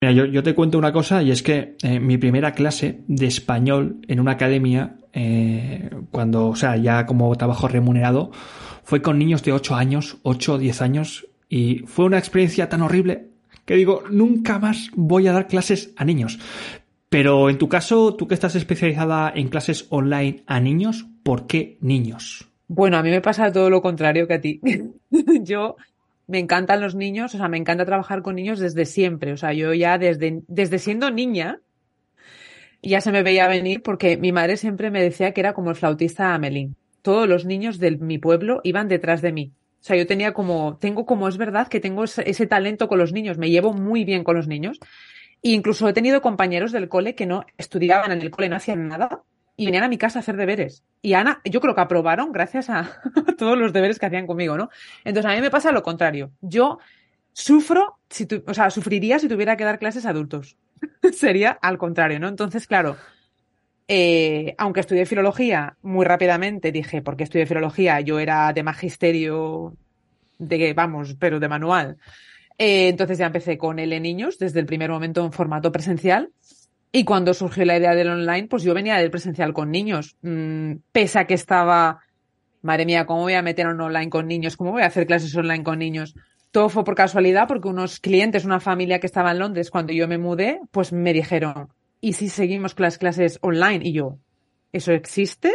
Mira, yo, te cuento una cosa y es que eh, mi primera clase de español en una academia, eh, cuando, o sea, ya como trabajo remunerado, fue con niños de 8 años, 8 o 10 años, y fue una experiencia tan horrible que digo, nunca más voy a dar clases a niños. Pero en tu caso, tú que estás especializada en clases online a niños, ¿por qué niños? Bueno, a mí me pasa todo lo contrario que a ti. yo me encantan los niños, o sea, me encanta trabajar con niños desde siempre. O sea, yo ya desde, desde siendo niña ya se me veía venir porque mi madre siempre me decía que era como el flautista Amelín. Todos los niños de mi pueblo iban detrás de mí. O sea, yo tenía como, tengo como es verdad que tengo ese, talento con los niños, me llevo muy bien con los niños. E incluso he tenido compañeros del cole que no estudiaban en el cole, no hacían nada, y venían a mi casa a hacer deberes. Y Ana, yo creo que aprobaron gracias a todos los deberes que hacían conmigo, ¿no? Entonces a mí me pasa lo contrario. Yo sufro, si o sea, sufriría si tuviera que dar clases a adultos. Sería al contrario, ¿no? Entonces, claro, eh, aunque estudié filología, muy rápidamente dije, porque estudié filología, yo era de magisterio, de, vamos, pero de manual. Eh, entonces ya empecé con L niños desde el primer momento en formato presencial y cuando surgió la idea del online, pues yo venía del presencial con niños. Mm, pese a que estaba, madre mía, ¿cómo voy a meter un online con niños? ¿Cómo voy a hacer clases online con niños? Todo fue por casualidad porque unos clientes, una familia que estaba en Londres cuando yo me mudé, pues me dijeron, ¿y si seguimos con las clases online? Y yo, ¿eso existe?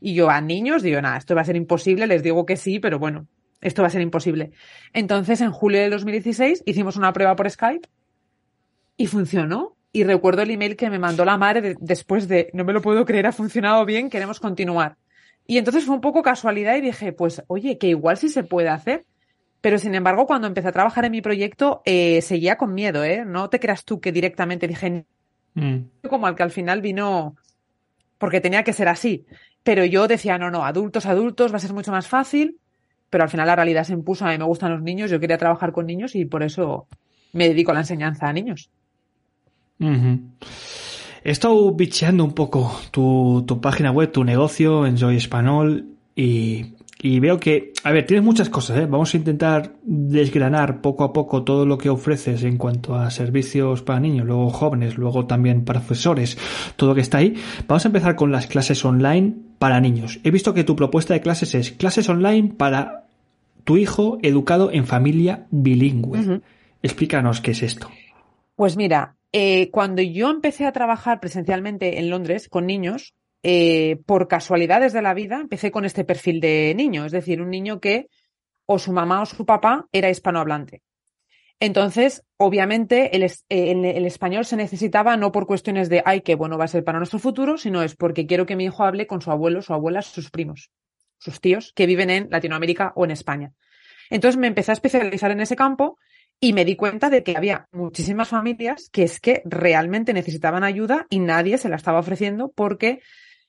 Y yo a niños digo, nada, esto va a ser imposible, les digo que sí, pero bueno, esto va a ser imposible. Entonces, en julio de 2016 hicimos una prueba por Skype y funcionó. Y recuerdo el email que me mandó la madre después de, no me lo puedo creer, ha funcionado bien, queremos continuar. Y entonces fue un poco casualidad y dije, pues oye, que igual sí se puede hacer. Pero sin embargo, cuando empecé a trabajar en mi proyecto, eh, seguía con miedo, ¿eh? No te creas tú que directamente dije, mm. como al que al final vino, porque tenía que ser así. Pero yo decía, no, no, adultos, adultos, va a ser mucho más fácil. Pero al final la realidad se impuso, a mí me gustan los niños, yo quería trabajar con niños y por eso me dedico a la enseñanza a niños. He estado bicheando un poco tu, tu, página web, tu negocio en Joy Español y, y, veo que, a ver, tienes muchas cosas, ¿eh? Vamos a intentar desgranar poco a poco todo lo que ofreces en cuanto a servicios para niños, luego jóvenes, luego también para profesores, todo lo que está ahí. Vamos a empezar con las clases online para niños. He visto que tu propuesta de clases es clases online para tu hijo educado en familia bilingüe. Explícanos qué es esto. Pues mira, eh, cuando yo empecé a trabajar presencialmente en Londres con niños, eh, por casualidades de la vida, empecé con este perfil de niño, es decir, un niño que o su mamá o su papá era hispanohablante. Entonces, obviamente, el, el, español se necesitaba no por cuestiones de, ay, qué bueno va a ser para nuestro futuro, sino es porque quiero que mi hijo hable con su abuelo, su abuela, sus primos, sus tíos que viven en Latinoamérica o en España. Entonces me empecé a especializar en ese campo y me di cuenta de que había muchísimas familias que es que realmente necesitaban ayuda y nadie se la estaba ofreciendo porque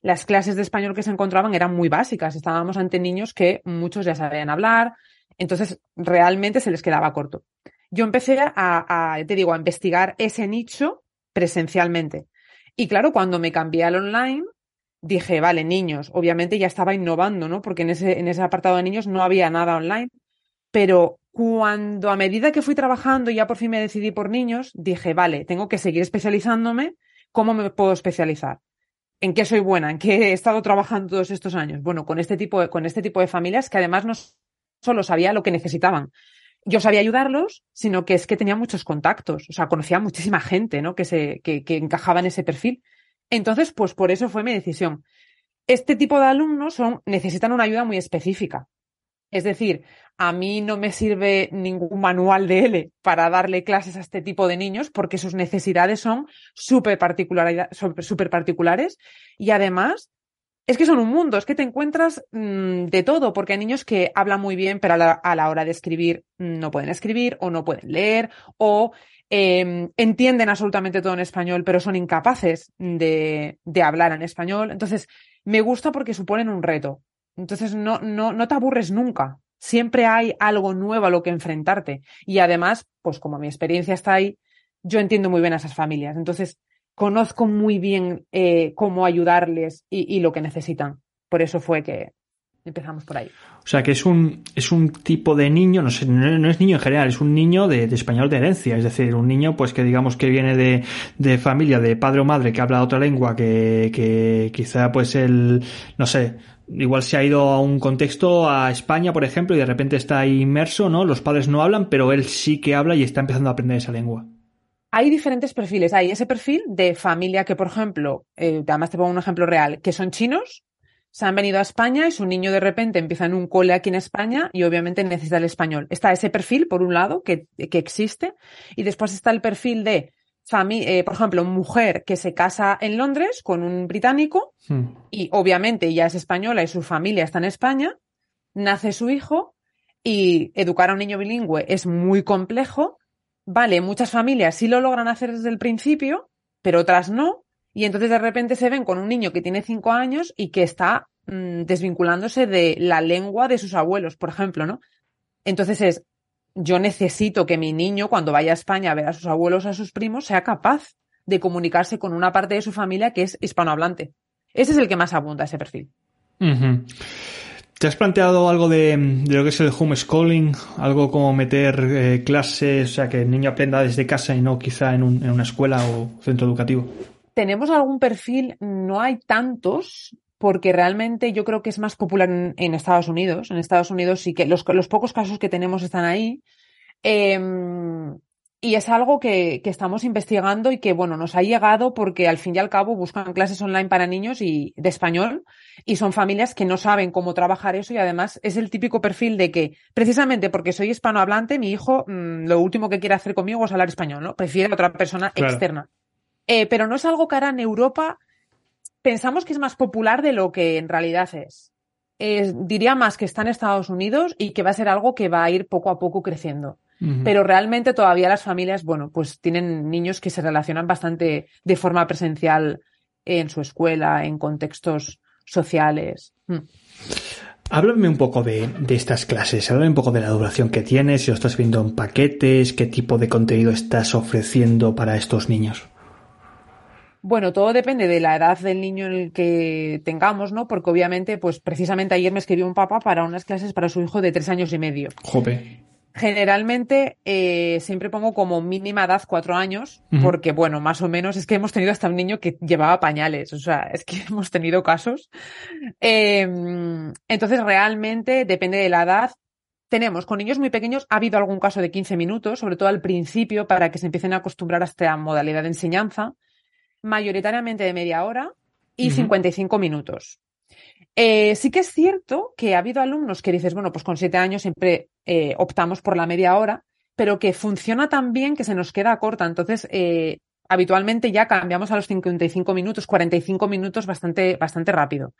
las clases de español que se encontraban eran muy básicas. Estábamos ante niños que muchos ya sabían hablar, entonces realmente se les quedaba corto. Yo empecé a, te digo, a investigar ese nicho presencialmente. Y claro, cuando me cambié al online, dije, vale, niños, obviamente ya estaba innovando, ¿no? Porque en ese, en ese apartado de niños no había nada online. Pero cuando a medida que fui trabajando ya por fin me decidí por niños, dije, vale, tengo que seguir especializándome. ¿Cómo me puedo especializar? ¿En qué soy buena? ¿En qué he estado trabajando todos estos años? Bueno, con este tipo de, con este tipo de familias que además no solo sabía lo que necesitaban. Yo sabía ayudarlos, sino que es que tenía muchos contactos. O sea, conocía muchísima gente, ¿no? Que se, que, que encajaba en ese perfil. Entonces, pues por eso fue mi decisión. Este tipo de alumnos son, necesitan una ayuda muy específica. Es decir, a mí no me sirve ningún manual de L para darle clases a este tipo de niños porque sus necesidades son súper particulares y además es que son un mundo, es que te encuentras mmm, de todo, porque hay niños que hablan muy bien, pero a la, hora de escribir no pueden escribir o no pueden leer o em, entienden absolutamente todo en español, pero son incapaces de hablar en español. Entonces, me gusta porque suponen un reto. Entonces, no, no, no te aburres nunca. Siempre hay algo nuevo a lo que enfrentarte. Y además, pues como mi experiencia está ahí, yo entiendo muy bien a esas familias. Entonces, conozco muy bien eh, cómo ayudarles y, y, lo que necesitan. Por eso fue que empezamos por ahí. O sea, que es un, es un tipo de niño, no sé, no, es niño en general, es un niño de, español de herencia. Es decir, un niño, pues que digamos que viene de, de familia, de padre o madre que habla otra lengua, que, que quizá pues el, no sé, igual se ha ido a un contexto a España, por ejemplo, y de repente está inmerso, ¿no? Los padres no hablan, pero él sí que habla y está empezando a aprender esa lengua. Hay diferentes perfiles. Hay ese perfil de familia que, por ejemplo, eh, además te pongo un ejemplo real, que son chinos, se han venido a España y su niño de repente empieza en un cole aquí en España y obviamente necesita el español. Está ese perfil, por un lado, que, que existe, y después está el perfil de eh, por ejemplo, mujer que se casa en Londres con un británico hmm. y obviamente ya es española y su familia está en España, nace su hijo y educar a un niño bilingüe es muy complejo. Vale, muchas familias sí lo logran hacer desde el principio, pero otras no. Y entonces de repente se ven con un niño que tiene cinco años y que está mmm, desvinculándose de la lengua de sus abuelos, por ejemplo, ¿no? Entonces es, yo necesito que mi niño, cuando vaya a España a ver a sus abuelos, a sus primos, sea capaz de comunicarse con una parte de su familia que es hispanohablante. Ese es el que más abunda, ese perfil. Uh -huh. ¿Te has planteado algo de, de, lo que es el homeschooling? Algo como meter eh, clases, o sea, que el niño aprenda desde casa y no quizá en, un, en una escuela o centro educativo? Tenemos algún perfil, no hay tantos, porque realmente yo creo que es más popular en, en, Estados Unidos. En Estados Unidos sí que los, los pocos casos que tenemos están ahí. Eh, y es algo que, que, estamos investigando y que, bueno, nos ha llegado porque al fin y al cabo buscan clases online para niños y de español y son familias que no saben cómo trabajar eso y además es el típico perfil de que precisamente porque soy hispanohablante, mi hijo mmm, lo último que quiere hacer conmigo es hablar español, ¿no? Prefiere a otra persona claro. externa. Eh, pero no es algo que ahora en Europa pensamos que es más popular de lo que en realidad es. Eh, diría más que está en Estados Unidos y que va a ser algo que va a ir poco a poco creciendo. Uh -huh. Pero realmente todavía las familias, bueno, pues tienen niños que se relacionan bastante de forma presencial en su escuela, en contextos sociales. Mm. Háblame un poco de, de, estas clases, háblame un poco de la duración que tienes, si lo estás viendo en paquetes, qué tipo de contenido estás ofreciendo para estos niños. Bueno, todo depende de la edad del niño en el que tengamos, ¿no? Porque obviamente, pues precisamente ayer me escribió un papá para unas clases para su hijo de tres años y medio. Jope. Generalmente eh, siempre pongo como mínima edad cuatro años, uh -huh. porque bueno, más o menos es que hemos tenido hasta un niño que llevaba pañales, o sea, es que hemos tenido casos. Eh, entonces, realmente depende de la edad. Tenemos con niños muy pequeños, ha habido algún caso de 15 minutos, sobre todo al principio, para que se empiecen a acostumbrar a esta modalidad de enseñanza mayoritariamente de media hora y uh -huh. 55 minutos. Eh, sí que es cierto que ha habido alumnos que dices, bueno, pues con siete años siempre eh, optamos por la media hora, pero que funciona tan bien que se nos queda corta. Entonces, eh, habitualmente ya cambiamos a los 55 minutos, 45 minutos bastante, bastante rápido.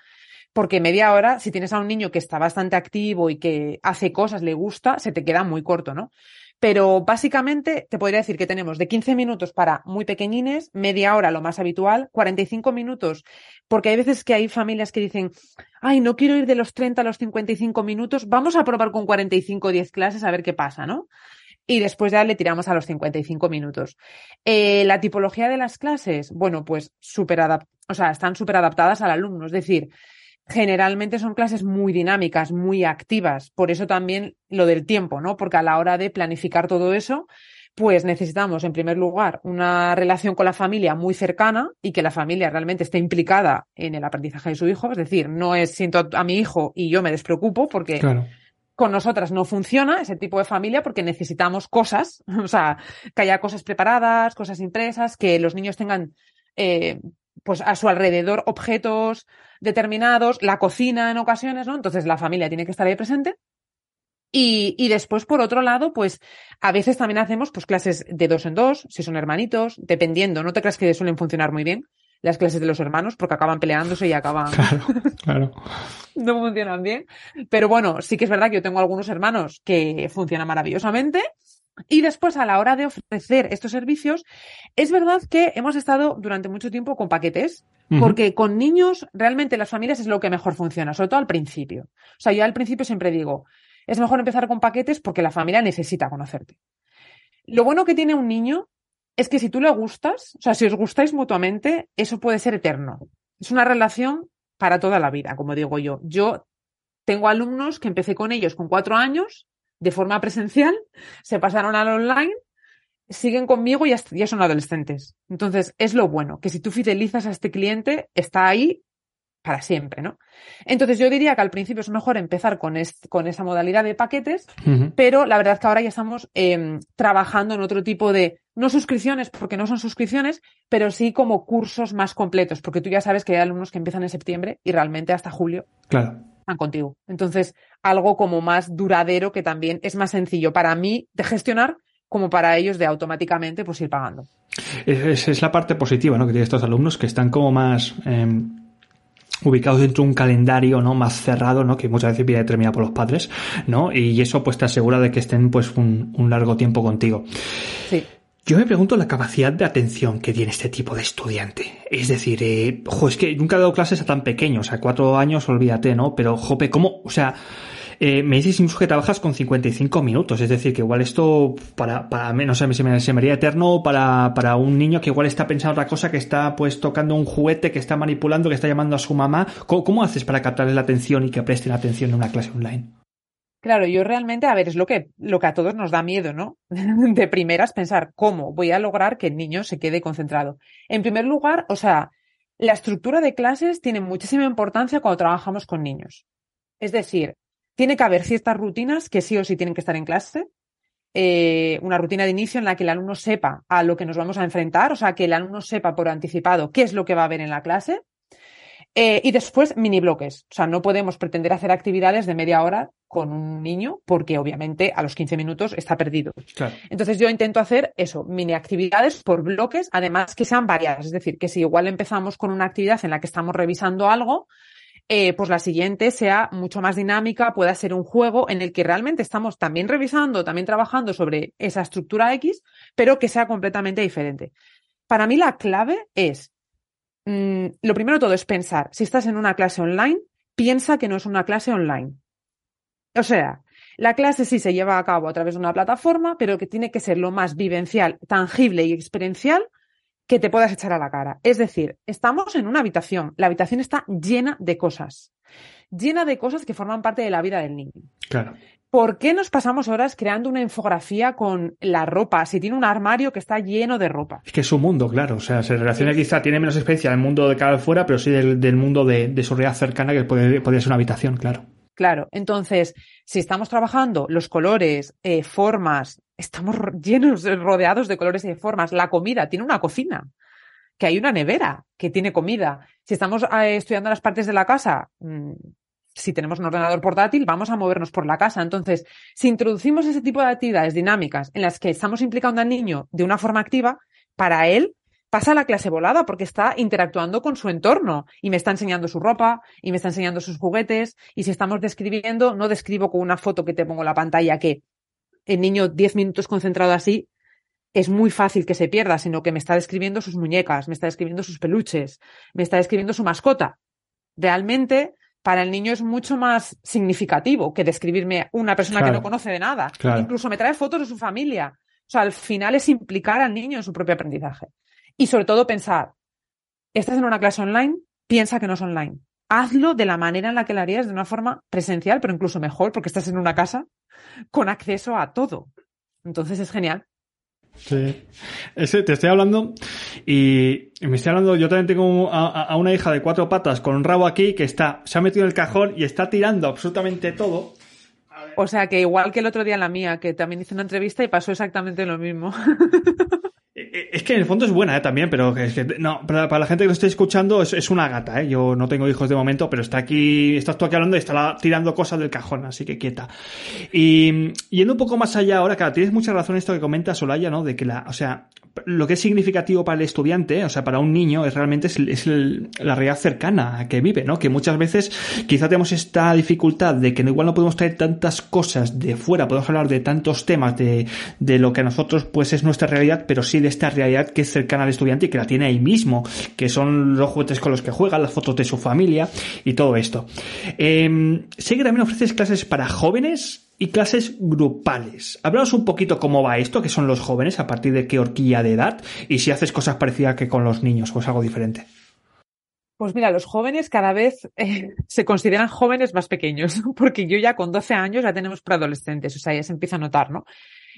Porque media hora, si tienes a un niño que está bastante activo y que hace cosas, le gusta, se te queda muy corto, ¿no? Pero básicamente te podría decir que tenemos de 15 minutos para muy pequeñines, media hora lo más habitual, 45 minutos, porque hay veces que hay familias que dicen, ay, no quiero ir de los 30 a los 55 minutos, vamos a probar con 45 o 10 clases a ver qué pasa, ¿no? Y después ya le tiramos a los 55 minutos. Eh, la tipología de las clases, bueno, pues súper o sea, están súper adaptadas al alumno, es decir, generalmente son clases muy dinámicas, muy activas. Por eso también lo del tiempo, ¿no? Porque a la hora de planificar todo eso, pues necesitamos, en primer lugar, una relación con la familia muy cercana y que la familia realmente esté implicada en el aprendizaje de su hijo. Es decir, no es siento a mi hijo y yo me despreocupo porque claro. con nosotras no funciona ese tipo de familia porque necesitamos cosas, o sea, que haya cosas preparadas, cosas impresas, que los niños tengan eh, pues a su alrededor objetos determinados, la cocina en ocasiones, ¿no? Entonces la familia tiene que estar ahí presente. Y, y, después, por otro lado, pues a veces también hacemos pues clases de dos en dos, si son hermanitos, dependiendo, no te creas que suelen funcionar muy bien las clases de los hermanos porque acaban peleándose y acaban claro, claro. no funcionan bien. Pero bueno, sí que es verdad que yo tengo algunos hermanos que funcionan maravillosamente Y después, a la hora de ofrecer estos servicios, es verdad que hemos estado durante mucho tiempo con paquetes, porque con niños realmente las familias es lo que mejor funciona, sobre todo al principio. O sea, yo al principio siempre digo, es mejor empezar con paquetes porque la familia necesita conocerte. Lo bueno que tiene un niño es que si tú le gustas, o sea, si os gustáis mutuamente, eso puede ser eterno. Es una relación para toda la vida, como digo yo. Yo tengo alumnos que empecé con ellos con cuatro años de forma presencial, se pasaron al online, siguen conmigo y ya, son adolescentes. Entonces, es lo bueno, que si tú fidelizas a este cliente, está ahí para siempre, ¿no? Entonces yo diría que al principio es mejor empezar con, con esa modalidad de paquetes, pero la verdad es que ahora ya estamos em, trabajando en otro tipo de, no suscripciones, porque no son suscripciones, pero sí como cursos más completos, porque tú ya sabes que hay alumnos que empiezan en septiembre y realmente hasta julio claro. Están contigo. Entonces, algo como más duradero que también es más sencillo para mí de gestionar como para ellos de automáticamente pues ir pagando. Es, es la parte positiva, ¿no? Que tienen estos alumnos que están como más em, ubicados dentro de un calendario no más cerrado no que muchas veces viene determinado por los padres no y eso pues te asegura de que estén pues un, un largo tiempo contigo sí yo me pregunto la capacidad de atención que tiene este tipo de estudiante. Es decir, eh, es que nunca he dado clases a tan pequeños, o sea, cuatro años, olvídate, ¿no? Pero, jope, ¿cómo? O sea, eh, me dices incluso que trabajas con 55 minutos, es decir, que igual esto para, para no sé, se me, se me haría eterno para, para un niño que igual está pensando otra cosa, que está pues tocando un juguete, que está manipulando, que está llamando a su mamá. ¿Cómo, cómo haces para captarles la atención y que presten atención en una clase online? Claro, yo realmente, a ver, es lo que, lo que a todos nos da miedo, ¿no? De primeras pensar, ¿cómo voy a lograr que el niño se quede concentrado? En primer lugar, o sea, la estructura de clases tiene muchísima importancia cuando trabajamos con niños. Es decir, tiene que haber ciertas rutinas que sí o sí tienen que estar en clase. Eh, una rutina de inicio en la que el alumno sepa a lo que nos vamos a enfrentar, o sea, que el alumno sepa por anticipado qué es lo que va a ver en la clase. Eh, y después mini bloques. O sea, no podemos pretender hacer actividades de media hora con un niño porque obviamente a los 15 minutos está perdido. Entonces yo intento hacer eso, mini actividades por bloques, además que sean variadas. Es decir, que si igual empezamos con una actividad en la que estamos revisando algo, eh, pues la siguiente sea mucho más dinámica, pueda ser un juego en el que realmente estamos también revisando, también trabajando sobre esa estructura X, pero que sea completamente diferente. Para mí la clave es Mm, lo primero de todo es pensar, si estás en una clase online, piensa que no es una clase online. O sea, la clase sí se lleva a cabo a través de una plataforma, pero que tiene que ser lo más vivencial, tangible y experiencial que te puedas echar a la cara. Es decir, estamos en una habitación, la habitación está llena de cosas, llena de cosas que forman parte de la vida del niño. Claro. ¿Por qué nos pasamos horas creando una infografía con la ropa? Si tiene un armario que está lleno de ropa. Es que es su mundo, claro. O sea, se relaciona quizá, tiene menos experiencia del mundo de cada fuera, pero sí del, mundo de, su realidad cercana, que puede, ser una habitación, claro. Claro, entonces, si estamos trabajando los colores, eh, formas, estamos llenos, rodeados de colores y de formas, la comida tiene una cocina, que hay una nevera que tiene comida. Si estamos eh, estudiando las partes de la casa, mm, si tenemos un ordenador portátil, vamos a movernos por la casa. Entonces, si introducimos ese tipo de actividades dinámicas en las que estamos implicando al niño de una forma activa, para él pasa la clase volada porque está interactuando con su entorno y me está enseñando su ropa y me está enseñando sus juguetes y si estamos describiendo, no describo con una foto que te pongo en la pantalla que el niño 10 minutos concentrado así es muy fácil que se pierda, sino que me está describiendo sus muñecas, me está describiendo sus peluches, me está describiendo su mascota. Realmente para el niño es mucho más significativo que describirme una persona que no conoce de nada. Incluso me trae fotos de su familia. O sea, al final es implicar al niño en su propio aprendizaje. Y sobre todo pensar, estás en una clase online, piensa que no es online. Hazlo de la manera en la que lo harías, de una forma presencial, pero incluso mejor, porque estás en una casa con acceso a todo. Entonces es genial. Sí. Ese, te estoy hablando y, me estoy hablando, yo también tengo a, una hija de cuatro patas con un rabo aquí que está, se ha metido en el cajón y está tirando absolutamente todo. O sea que igual que el otro día la mía, que también hice una entrevista y pasó exactamente lo mismo. Eh, es que en el fondo es buena ¿eh? también, pero es que no, para, la gente que lo esté escuchando es, una gata, ¿eh? Yo no tengo hijos de momento, pero está aquí, estás tú aquí hablando y está tirando cosas del cajón, así que quieta. Y yendo un poco más allá ahora, claro, tienes mucha razón esto que comenta Solaya, ¿no? De que la, o sea, lo que es significativo para el estudiante, o sea, para un niño, es realmente es, la realidad cercana que vive, ¿no? Que muchas veces quizá tenemos esta dificultad de que igual no podemos traer tantas cosas de fuera, podemos hablar de tantos temas de, de lo que a nosotros pues es nuestra realidad, pero sí de esta realidad que es cercana al estudiante y que la tiene ahí mismo, que son los juguetes con los que juega, las fotos de su familia y todo esto. Eh, sé que también ofreces clases para jóvenes y clases grupales. Hablamos un poquito cómo va esto, que son los jóvenes, a partir de qué horquilla de edad, y si haces cosas parecidas que con los niños, o es algo diferente. Pues mira, los jóvenes cada vez eh, se consideran jóvenes más pequeños, porque yo ya con 12 años ya tenemos preadolescentes, o sea, ya se empieza a notar, ¿no?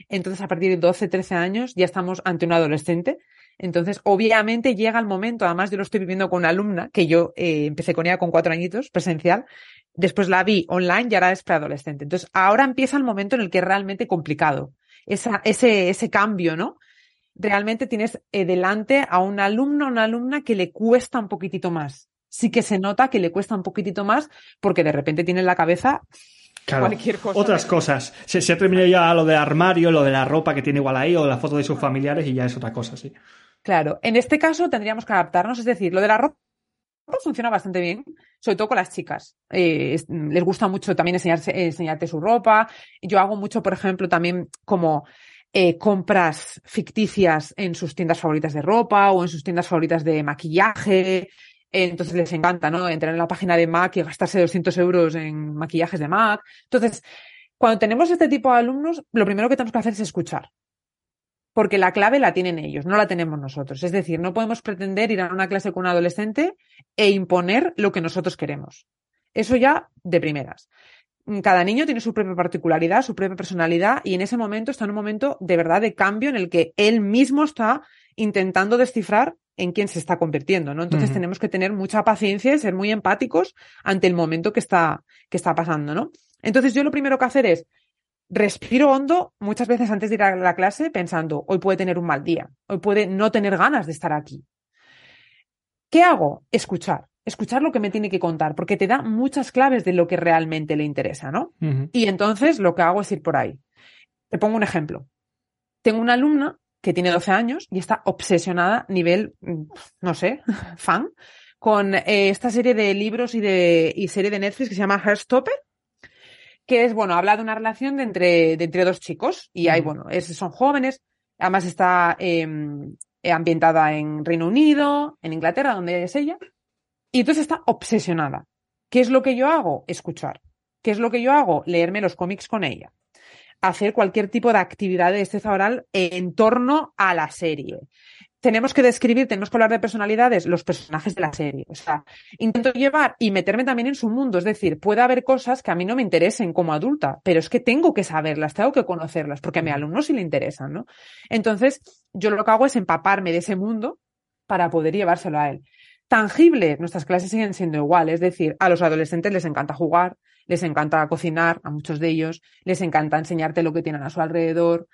Entonces, a partir de 12, 13 años ya estamos ante un adolescente. Entonces, obviamente llega el momento, además yo lo estoy viviendo con una alumna, que yo eh, empecé con ella con cuatro añitos, presencial, después la vi online y ahora es preadolescente. Entonces, ahora empieza el momento en el que es realmente complicado. Ese, ese cambio, ¿no? Realmente tienes eh, delante a un alumno una alumna que le cuesta un poquitito más. Sí que se nota que le cuesta un poquitito más porque de repente tiene en la cabeza cualquier cosa. Otras cosas. Se, se ha terminado ya lo de armario, lo de la ropa que tiene igual ahí o la foto de sus familiares y ya es otra cosa, sí. Claro, en este caso tendríamos que adaptarnos, es decir, lo de la ropa funciona bastante bien, sobre todo con las chicas. Eh, les gusta mucho también enseñarse, enseñarte su ropa. Yo hago mucho, por ejemplo, también como eh, compras ficticias en sus tiendas favoritas de ropa o en sus tiendas favoritas de maquillaje. Entonces les encanta, ¿no? Entrar en la página de MAC y gastarse 200 euros en maquillajes de MAC. Entonces, cuando tenemos este tipo de alumnos, lo primero que tenemos que hacer es escuchar porque la clave la tienen ellos, no la tenemos nosotros. Es decir, no podemos pretender ir a una clase con un adolescente e imponer lo que nosotros queremos. Eso ya de primeras. Cada niño tiene su propia particularidad, su propia personalidad y en ese momento está en un momento de verdad de cambio en el que él mismo está intentando descifrar en quién se está convirtiendo, ¿no? Entonces tenemos que tener mucha paciencia y ser muy empáticos ante el momento que está, que está pasando, ¿no? Entonces yo lo primero que hacer es respiro hondo muchas veces antes de ir a la clase pensando, hoy puede tener un mal día, hoy puede no tener ganas de estar aquí. ¿Qué hago? Escuchar. Escuchar lo que me tiene que contar, porque te da muchas claves de lo que realmente le interesa, ¿no? Y entonces lo que hago es ir por ahí. Te pongo un ejemplo. Tengo una alumna que tiene 12 años y está obsesionada, nivel, mm, no sé, fan, con eh, esta serie de libros y de y serie de Netflix que se llama Heartstopper que es, bueno, habla de una relación de entre, de entre dos chicos y hay, bueno, es, son jóvenes, además está em, ambientada en Reino Unido, en Inglaterra, donde es ella, y entonces está obsesionada. ¿Qué es lo que yo hago? Escuchar. ¿Qué es lo que yo hago? Leerme los cómics con ella. Hacer cualquier tipo de actividad de destreza oral en torno a la serie tenemos que describir, tenemos que hablar de personalidades, los personajes de la serie. O sea, intento llevar y meterme también en su mundo. Es decir, puede haber cosas que a mí no me interesen como adulta, pero es que tengo que saberlas, tengo que conocerlas, porque a mi alumno sí le interesan, ¿no? Entonces, yo lo que hago es empaparme de ese mundo para poder llevárselo a él. Tangible, nuestras clases siguen siendo iguales, es decir, a los adolescentes les encanta jugar, les encanta cocinar, a muchos de ellos, les encanta enseñarte lo que tienen a su alrededor,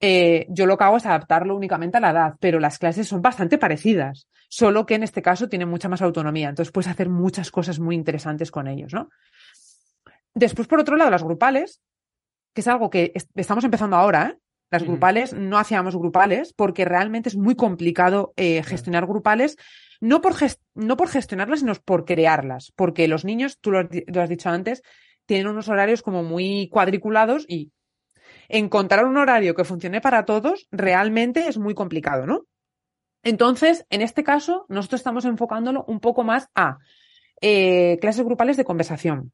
eh, yo lo que hago es adaptarlo únicamente a la edad, pero las clases son bastante parecidas, solo que en este caso tienen mucha más autonomía, entonces puedes hacer muchas cosas muy interesantes con ellos, ¿no? Después, por otro lado, las grupales, que es algo que estamos empezando ahora, ¿eh? Las grupales, no hacíamos grupales porque realmente es muy complicado eh, gestionar grupales, no por, no por gestionarlas, sino por crearlas, porque los niños, tú lo has dicho antes, tienen unos horarios como muy cuadriculados y encontrar un horario que funcione para todos realmente es muy complicado, ¿no? Entonces, en este caso, nosotros estamos enfocándolo un poco más a eh, clases grupales de conversación,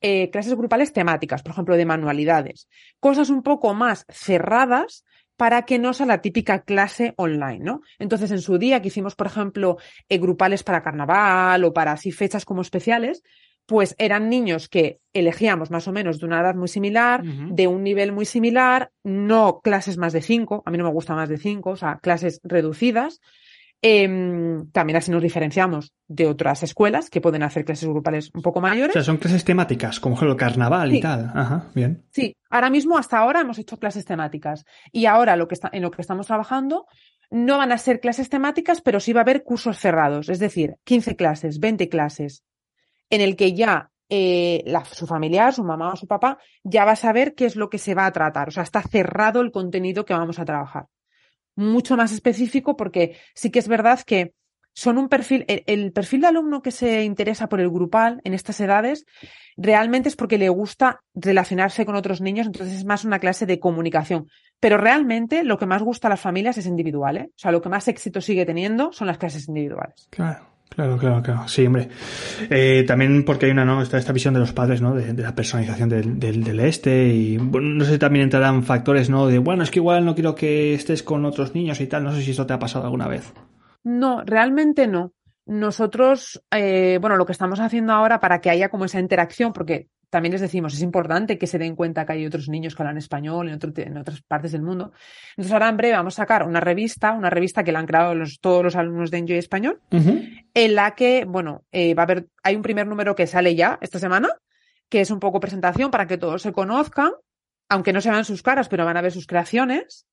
eh, clases grupales temáticas, por ejemplo, de manualidades, cosas un poco más cerradas para que no sea la típica clase online, ¿no? Entonces, en su día que hicimos, por ejemplo, eh, grupales para carnaval o para así fechas como especiales, pues eran niños que elegíamos más o menos de una edad muy similar, de un nivel muy similar, no clases más de cinco, a mí no me gusta más de cinco, o sea, clases reducidas. Em, también así nos diferenciamos de otras escuelas que pueden hacer clases grupales un poco mayores. O sea, son clases temáticas, como el carnaval y tal. Ajá, bien. Sí, ahora mismo, hasta ahora hemos hecho clases temáticas. Y ahora lo que está, en lo que estamos trabajando no van a ser clases temáticas, pero sí va a haber cursos cerrados, es decir, 15 clases, 20 clases, en el que ya eh, la, su familiar, su mamá o su papá, ya va a saber qué es lo que se va a tratar. O sea, está cerrado el contenido que vamos a trabajar. Mucho más específico porque sí que es verdad que son un perfil, el, perfil de alumno que se interesa por el grupal en estas edades realmente es porque le gusta relacionarse con otros niños, entonces es más una clase de comunicación. Pero realmente lo que más gusta a las familias es individual, ¿eh? O sea, lo que más éxito sigue teniendo son las clases individuales. Claro. Claro, claro, claro. Sí, hombre. Eh, también porque hay una, ¿no? Esta, esta visión de los padres, ¿no? De, la personalización del, del, este y, bueno, no sé también entrarán factores, ¿no? De, bueno, es que igual no quiero que estés con otros niños y tal. No sé si eso te ha pasado alguna vez. No, realmente no. Nosotros, eh, bueno, lo que estamos haciendo ahora para que haya como esa interacción, porque también les decimos, es importante que se den cuenta que hay otros niños que hablan español en, otras partes del mundo. Entonces ahora en breve vamos a sacar una revista, una revista que la han creado todos los alumnos de Enjoy Español, en la que, bueno, eh, va a haber, hay un primer número que sale ya esta semana, que es un poco presentación para que todos se conozcan, aunque no se vean sus caras, pero van a ver sus creaciones.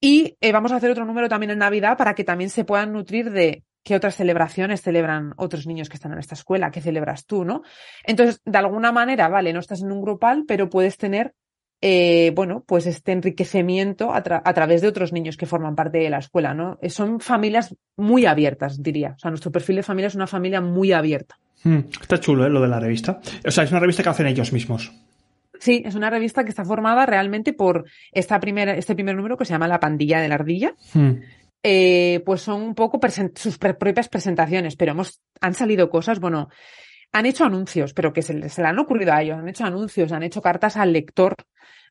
Y eh, vamos a hacer otro número también en Navidad para que también se puedan nutrir de qué otras celebraciones celebran otros niños que están en esta escuela, qué celebras tú, ¿no? Entonces, de alguna manera, vale, no estás en un grupal, pero puedes tener, eh, bueno, pues este enriquecimiento a, través de otros niños que forman parte de la escuela, ¿no? Eh, son familias muy abiertas, diría. O sea, nuestro perfil de familia es una familia muy abierta. Hmm, está chulo, ¿eh? Lo de la revista. O sea, es una revista que hacen ellos mismos. Sí, es una revista que está formada realmente por esta primera, este primer número que se llama La Pandilla de la Ardilla. Hmm. Eh, pues son un poco sus propias presentaciones, pero hemos, han salido cosas, bueno, han hecho anuncios, pero que se, se le han ocurrido a ellos, han hecho anuncios, han hecho cartas al lector,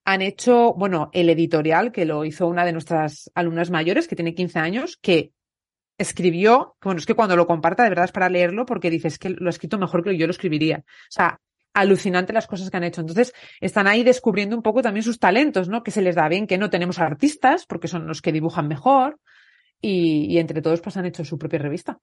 han hecho, bueno, el editorial que lo hizo una de nuestras alumnas mayores, que tiene 15 años, que escribió, bueno, es que cuando lo comparta de verdad es para leerlo porque dices que lo ha escrito mejor que yo lo escribiría. O sea, alucinante las cosas que han hecho. Entonces, están ahí descubriendo un poco también sus talentos, ¿no? Que se les da bien, que no tenemos artistas, porque son los que dibujan mejor, y, entre todos pues han hecho su propia revista.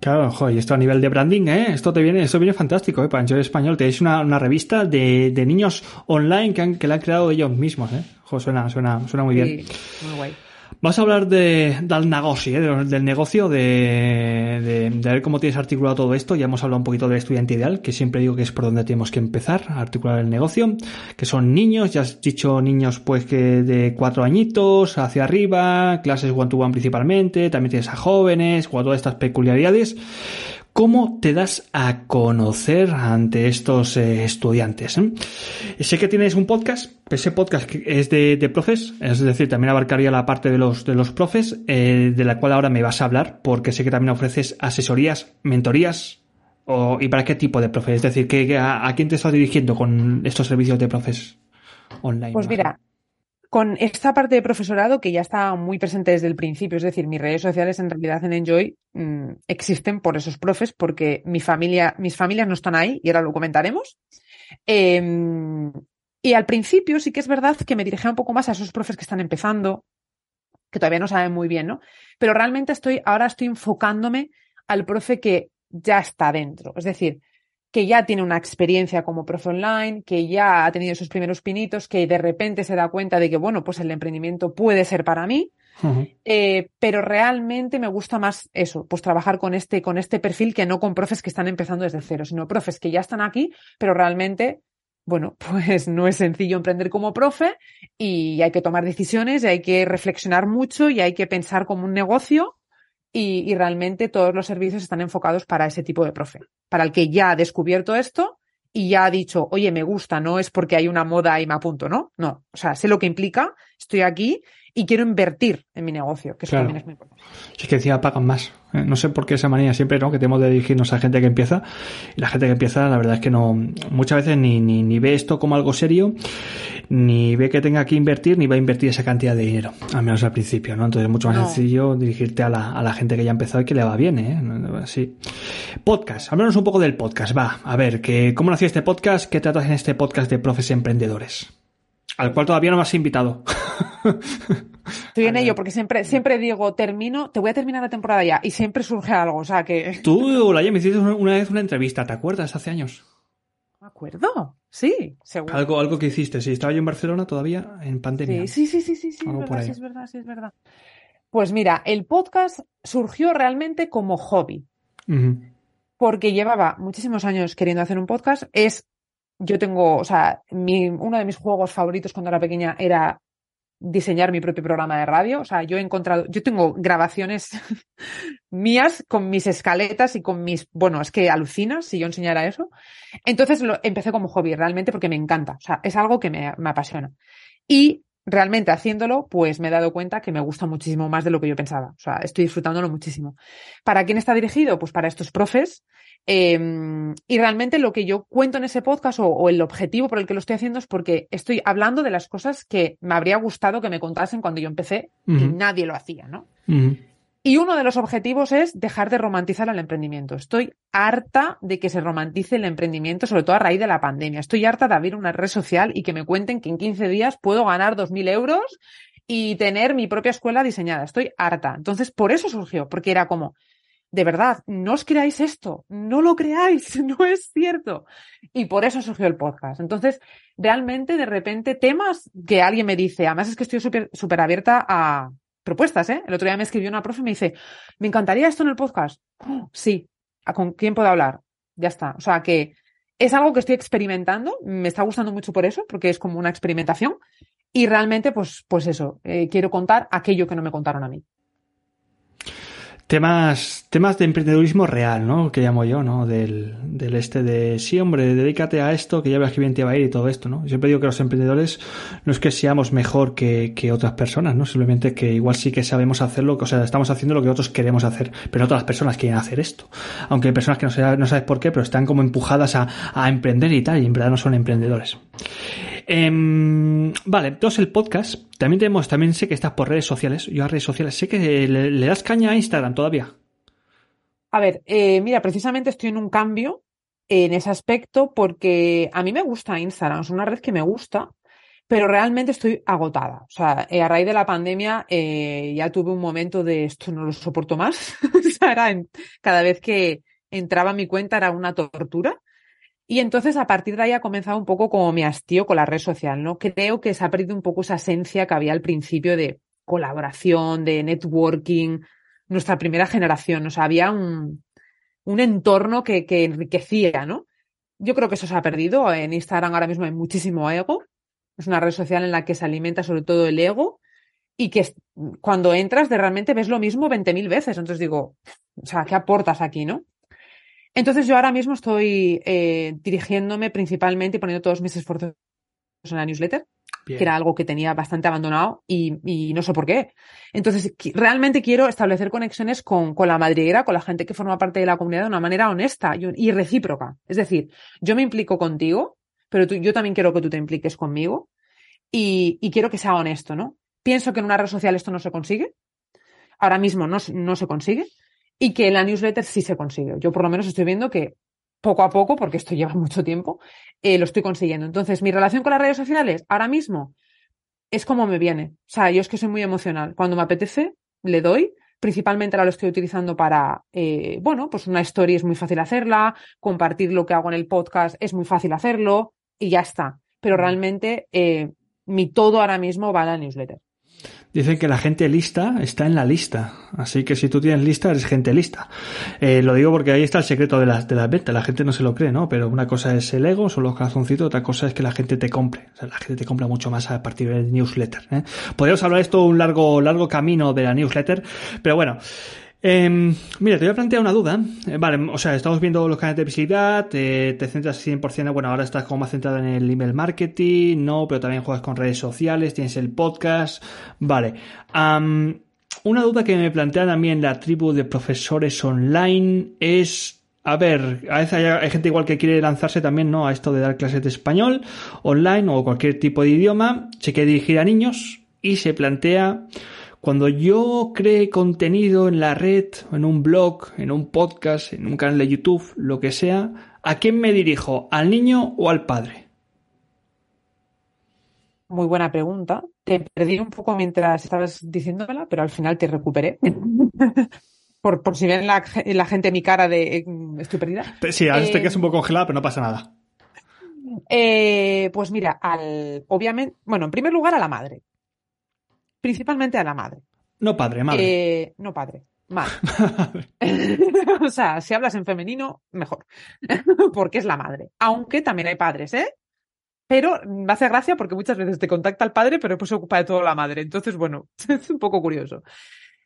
Claro, joder, y esto a nivel de branding, ¿eh? Esto te viene, esto viene fantástico, ¿eh? Para Enjoy Español. Tenéis una, una revista de, de niños online que, han, que la han creado ellos mismos, ¿eh? Joder, suena, suena, suena muy bien. Sí, muy guay. Vas a hablar de, del negocio, ¿eh? del negocio, de, de, ver cómo tienes articulado todo esto. Ya hemos hablado un poquito del estudiante ideal, que siempre digo que es por donde tenemos que empezar a articular el negocio, que son niños, ya has dicho niños pues que de cuatro añitos hacia arriba, clases one-to-one principalmente, también tienes a jóvenes, con todas estas peculiaridades. ¿Cómo te das a conocer ante estos eh, estudiantes? Eh? Sé que tienes un podcast, ese podcast es de, profes, es decir, también abarcaría la parte de los, de los profes, eh, de la cual ahora me vas a hablar, porque sé que también ofreces asesorías, mentorías, ¿y para qué tipo de profes? Es decir, ¿qué, a, quién te estás dirigiendo con estos servicios de profes online? Pues mira, con esta parte de profesorado que ya está muy presente desde el principio, es decir, mis redes sociales en realidad en Enjoy mm, existen por esos profes, porque mi familia, mis familias no están ahí, y ahora lo comentaremos. Em, y al principio sí que es verdad que me dirigía un poco más a esos profes que están empezando, que todavía no saben muy bien, ¿no? Pero realmente estoy, ahora estoy enfocándome al profe que ya está dentro. Es decir, que ya tiene una experiencia como profe online, que ya ha tenido sus primeros pinitos, que de repente se da cuenta de que, bueno, pues el emprendimiento puede ser para mí, eh, pero realmente me gusta más eso, pues trabajar con este, con este perfil que no con profes que están empezando desde cero, sino profes que ya están aquí, pero realmente, bueno, pues no es sencillo emprender como profe y hay que tomar decisiones y hay que reflexionar mucho y hay que pensar como un negocio y, realmente todos los servicios están enfocados para ese tipo de profe, para el que ya ha descubierto esto y ya ha dicho, oye, me gusta, no es porque hay una moda y me apunto, ¿no? No, o sea, sé lo que implica, estoy aquí y quiero invertir en mi negocio, que eso también es muy importante. Si es que encima pagan más. ¿eh? No sé por qué esa manía siempre, ¿no? Que tenemos de dirigirnos a gente que empieza. Y la gente que empieza, la verdad es que no, muchas veces ni, ni, ni ve esto como algo serio, ni ve que tenga que invertir, ni va a invertir esa cantidad de dinero. Al menos al principio, ¿no? Entonces es mucho más sencillo dirigirte a la, a la gente que ya ha empezado y que le va bien, ¿eh? Sí. Podcast. Háblanos un poco del podcast. Va, a ver, que, ¿cómo nació este podcast? ¿Qué tratas en este podcast de profes emprendedores? Al cual todavía no me has invitado. Estoy en ello porque siempre, siempre digo, termino, te voy a terminar la temporada ya y siempre surge algo, o sea que... Tú, Laia, me hiciste una vez una entrevista, ¿te acuerdas? Hace años. ¿Me acuerdo? Sí, seguro. Algo, algo que hiciste, sí. Estaba yo en Barcelona todavía en pandemia. Sí, sí, sí, sí, sí, sí, es verdad, sí, es verdad, sí, es verdad. Pues mira, el podcast surgió realmente como hobby. Porque llevaba muchísimos años queriendo hacer un podcast. Es, yo tengo, o sea, mi, uno de mis juegos favoritos cuando era pequeña era diseñar mi propio programa de radio. O sea, yo he encontrado, yo tengo grabaciones mías con mis escaletas y con mis, bueno, es que alucinas si yo enseñara eso. Entonces lo empecé como hobby realmente porque me encanta. O sea, es algo que me, me apasiona. Y realmente haciéndolo, pues me he dado cuenta que me gusta muchísimo más de lo que yo pensaba. O sea, estoy disfrutándolo muchísimo. ¿Para quién está dirigido? Pues para estos profes. Eh, y realmente lo que yo cuento en ese podcast o, o, el objetivo por el que lo estoy haciendo es porque estoy hablando de las cosas que me habría gustado que me contasen cuando yo empecé uh -huh. y nadie lo hacía, ¿no? Uh -huh. Y uno de los objetivos es dejar de romantizar el emprendimiento. Estoy harta de que se romantice el emprendimiento, sobre todo a raíz de la pandemia. Estoy harta de abrir una red social y que me cuenten que en 15 días puedo ganar 2.000 euros y tener mi propia escuela diseñada. Estoy harta. Entonces, por eso surgió, porque era como, de verdad, no os creáis esto, no lo creáis, no es cierto. Y por eso surgió el podcast. Entonces, realmente, de repente, temas que alguien me dice, además es que estoy súper abierta a propuestas, ¿eh? El otro día me escribió una profe y me dice, me encantaría esto en el podcast. Oh, sí, ¿con quién puedo hablar? Ya está. O sea que es algo que estoy experimentando, me está gustando mucho por eso, porque es como una experimentación. Y realmente, pues, pues eso, eh, quiero contar aquello que no me contaron a mí. Temas, temas de emprendedurismo real, ¿no? Que llamo yo, ¿no? Del, del este de, sí, hombre, dedícate a esto, que ya verás que bien te va a ir y todo esto, ¿no? Yo siempre digo que los emprendedores no es que seamos mejor que, que otras personas, ¿no? Simplemente que igual sí que sabemos hacerlo, o sea, estamos haciendo lo que otros queremos hacer, pero las personas quieren hacer esto. Aunque hay personas que no, sé, no sabes por qué, pero están como empujadas a, a emprender y tal, y en verdad no son emprendedores. Eh, vale, entonces el podcast, también tenemos, también sé que estás por redes sociales, yo a redes sociales, sé que le, das caña a Instagram todavía. A ver, eh, mira, precisamente estoy en un cambio en ese aspecto porque a mí me gusta Instagram, es una red que me gusta, pero realmente estoy agotada. O sea, eh, a raíz de la pandemia eh, ya tuve un momento de esto no lo soporto más. o sea, cada vez que entraba a mi cuenta era una tortura. Y entonces a partir de ahí ha comenzado un poco como mi hastío con la red social, ¿no? Creo que se ha perdido un poco esa esencia que había al principio de colaboración, de networking, nuestra primera generación. O sea, había un, un entorno que, que enriquecía, ¿no? Yo creo que eso se ha perdido. En Instagram ahora mismo hay muchísimo ego. Es una red social en la que se alimenta sobre todo el ego y que cuando entras de realmente ves lo mismo 20.000 veces. Entonces digo, o sea, ¿qué aportas aquí, no? Entonces yo ahora mismo estoy eh, dirigiéndome principalmente y poniendo todos mis esfuerzos en la newsletter, Bien. que era algo que tenía bastante abandonado y, y, no sé por qué. Entonces realmente quiero establecer conexiones con, con, la madriguera, con la gente que forma parte de la comunidad de una manera honesta y, y recíproca. Es decir, yo me implico contigo, pero tú, yo también quiero que tú te impliques conmigo y, y quiero que sea honesto, ¿no? Pienso que en una red social esto no se consigue. Ahora mismo no, no se consigue y que en la newsletter sí se consigue. Yo por lo menos estoy viendo que poco a poco, porque esto lleva mucho tiempo, eh, lo estoy consiguiendo. Entonces, mi relación con las redes sociales ahora mismo es como me viene. O sea, yo es que soy muy emocional. Cuando me apetece, le doy. Principalmente ahora lo estoy utilizando para, eh, bueno, pues una story es muy fácil hacerla, compartir lo que hago en el podcast es muy fácil hacerlo y ya está. Pero realmente eh, mi todo ahora mismo va a la newsletter. Dicen que la gente lista está en la lista. Así que si tú tienes lista, eres gente lista. Eh, lo digo porque ahí está el secreto de las, de las ventas. La gente no se lo cree, ¿no? Pero una cosa es el ego, son los corazoncitos, otra cosa es que la gente te compre. O sea, la gente te compra mucho más a partir del newsletter. ¿eh? Podríamos hablar esto un largo, largo camino de la newsletter. Pero bueno. Eh, mira, te voy a plantear una duda. Eh, vale, o sea, estamos viendo los canales de visibilidad, te, te centras 100%, bueno, ahora estás como más centrado en el email marketing, no, pero también juegas con redes sociales, tienes el podcast, vale. Una duda que me plantea también la tribu de profesores online es a ver, a veces hay, hay, gente igual que quiere lanzarse también, ¿no? A esto de dar clases de español online o cualquier tipo de idioma, se quiere dirigir a niños y se plantea cuando yo cree contenido en la red, en un blog, en un podcast, en un canal de YouTube, lo que sea, ¿a quién me dirijo? ¿Al niño o al padre? Muy buena pregunta. Te perdí un poco mientras estabas diciéndomela, pero al final te recuperé. por, por, si ven la, la, gente mi cara de eh, estoy perdida. Sí, a veces eh, te quedas un poco congelada, pero no pasa nada. Eh, pues mira, al, obviamente, bueno, en primer lugar a la madre principalmente a la madre. No padre, madre. Eh, no padre, madre. o sea, si hablas en femenino, mejor. porque es la madre. Aunque también hay padres, ¿eh? Pero me hace gracia porque muchas veces te contacta el padre, pero después se ocupa de todo la madre. Entonces, bueno, es un poco curioso.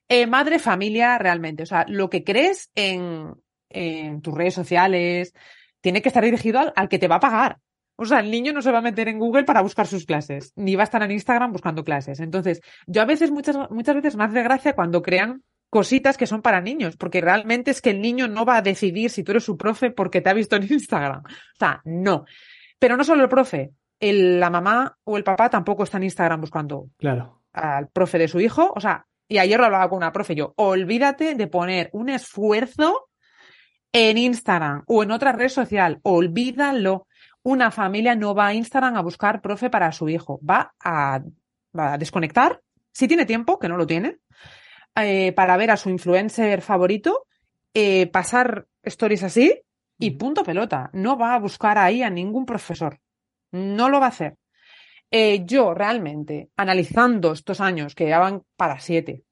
Eh, madre, familia, realmente. O sea, lo que crees en, en tus redes sociales tiene que estar dirigido al, al, que te va a pagar. O sea, el niño no se va a meter en Google para buscar sus clases, ni va a estar en Instagram buscando clases. Entonces, yo a veces, muchas, muchas veces me hace gracia cuando crean cositas que son para niños, porque realmente es que el niño no va a decidir si tú eres su profe porque te ha visto en Instagram. O sea, no. Pero no solo el profe, el, la mamá o el papá tampoco está en Instagram buscando claro. al profe de su hijo. O sea, y ayer lo hablaba con una profe yo, olvídate de poner un esfuerzo en Instagram o en otra red social, olvídalo. Una familia no va a Instagram a buscar profe para su hijo, va a, va a desconectar, si tiene tiempo, que no lo tiene, eh, para ver a su influencer favorito, eh, pasar stories así y punto pelota. No va a buscar ahí a ningún profesor. No lo va a hacer. Eh, yo realmente, analizando estos años que ya van para siete,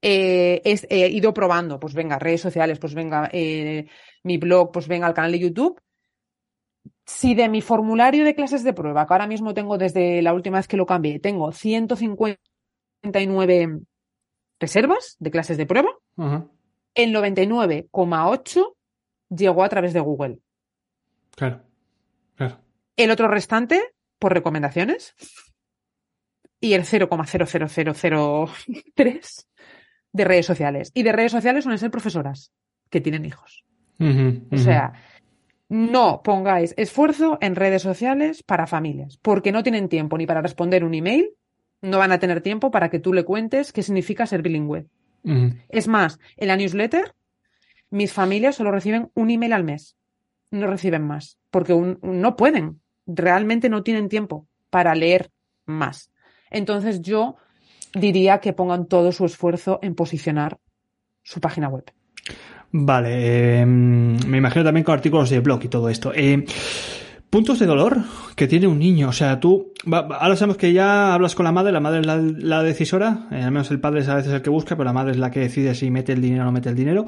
eh, he eh, ido probando, pues venga, redes sociales, pues venga, mi blog, pues venga, el canal de YouTube. Si de mi formulario de clases de prueba, que ahora mismo tengo desde la última vez que lo cambié, tengo 159 reservas de clases de prueba, uh -huh. el 99,8 llegó a través de Google. Claro, claro. El otro restante por recomendaciones y el 0,00003 de redes sociales. Y de redes sociales suelen ser profesoras que tienen hijos. Uh -huh, uh -huh. O sea, no pongáis esfuerzo en redes sociales para familias, porque no tienen tiempo ni para responder un email, no van a tener tiempo para que tú le cuentes qué significa ser bilingüe. Uh -huh. Es más, en la newsletter, mis familias solo reciben un email al mes, no reciben más, porque un, no pueden, realmente no tienen tiempo para leer más. Entonces yo diría que pongan todo su esfuerzo en posicionar su página web. Vale, eh, me imagino también con artículos de blog y todo esto. Eh, puntos de dolor que tiene un niño. O sea, tú, ahora sabemos que ya hablas con la madre, la madre es la, decisora, eh, al menos el padre es a veces el que busca, pero la madre es la que decide si mete el dinero o no mete el dinero.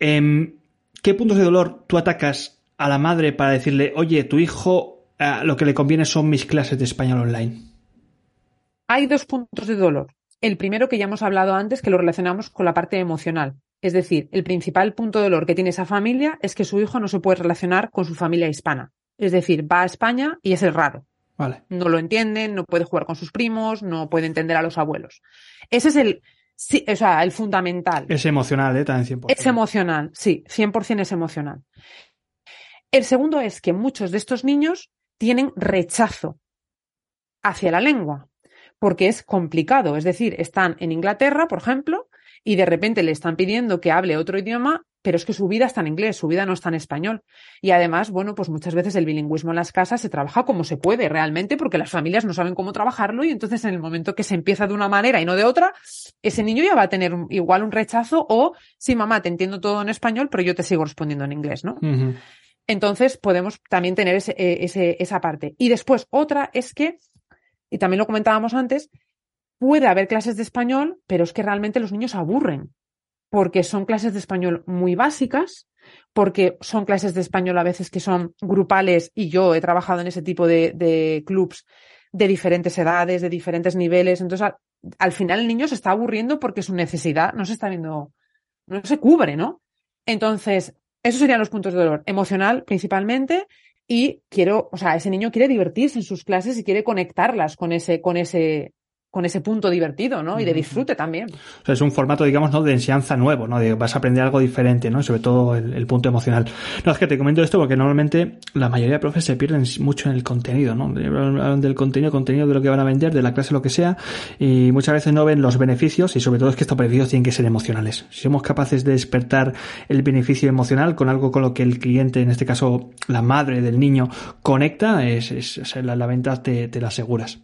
Eh, ¿Qué puntos de dolor tú atacas a la madre para decirle, oye, tu hijo eh, lo que le conviene son mis clases de español online? Hay dos puntos de dolor. El primero que ya hemos hablado antes, que lo relacionamos con la parte emocional. Es decir, el principal punto de dolor que tiene esa familia es que su hijo no se puede relacionar con su familia hispana. Es decir, va a España y es el raro. Vale. No lo entienden, no puede jugar con sus primos, no puede entender a los abuelos. Ese es el, sí, o sea, el fundamental. Es emocional, ¿eh? También 100%. Es emocional, sí, 100% es emocional. El segundo es que muchos de estos niños tienen rechazo hacia la lengua, porque es complicado. Es decir, están en Inglaterra, por ejemplo, y de repente le están pidiendo que hable otro idioma, pero es que su vida está en inglés, su vida no está en español. Y además, bueno, pues muchas veces el bilingüismo en las casas se trabaja como se puede realmente, porque las familias no saben cómo trabajarlo y entonces en el momento que se empieza de una manera y no de otra, ese niño ya va a tener igual un rechazo o, sí, mamá, te entiendo todo en español, pero yo te sigo respondiendo en inglés, ¿no? Uh -huh. Entonces podemos también tener ese, ese, esa parte. Y después otra es que, y también lo comentábamos antes, puede haber clases de español, pero es que realmente los niños aburren, porque son clases de español muy básicas, porque son clases de español a veces que son grupales y yo he trabajado en ese tipo de, de clubs de diferentes edades, de diferentes niveles. Entonces, al, al, final el niño se está aburriendo porque su necesidad no se está viendo, no se cubre, ¿no? Entonces, esos serían los puntos de dolor. Emocional, principalmente, y quiero, o sea, ese niño quiere divertirse en sus clases y quiere conectarlas con ese, con ese, con ese punto divertido, ¿no? Y de disfrute también. O sea, es un formato, digamos, ¿no? De enseñanza nuevo, ¿no? De vas a aprender algo diferente, ¿no? Sobre todo el, el, punto emocional. No, es que te comento esto porque normalmente la mayoría de profes se pierden mucho en el contenido, ¿no? Hablan del contenido, contenido de lo que van a vender, de la clase, lo que sea, y muchas veces no ven los beneficios y sobre todo es que estos beneficios tienen que ser emocionales. Si somos capaces de despertar el beneficio emocional con algo con lo que el cliente, en este caso la madre del niño, conecta, es, es, es la, la, venta te, te la aseguras.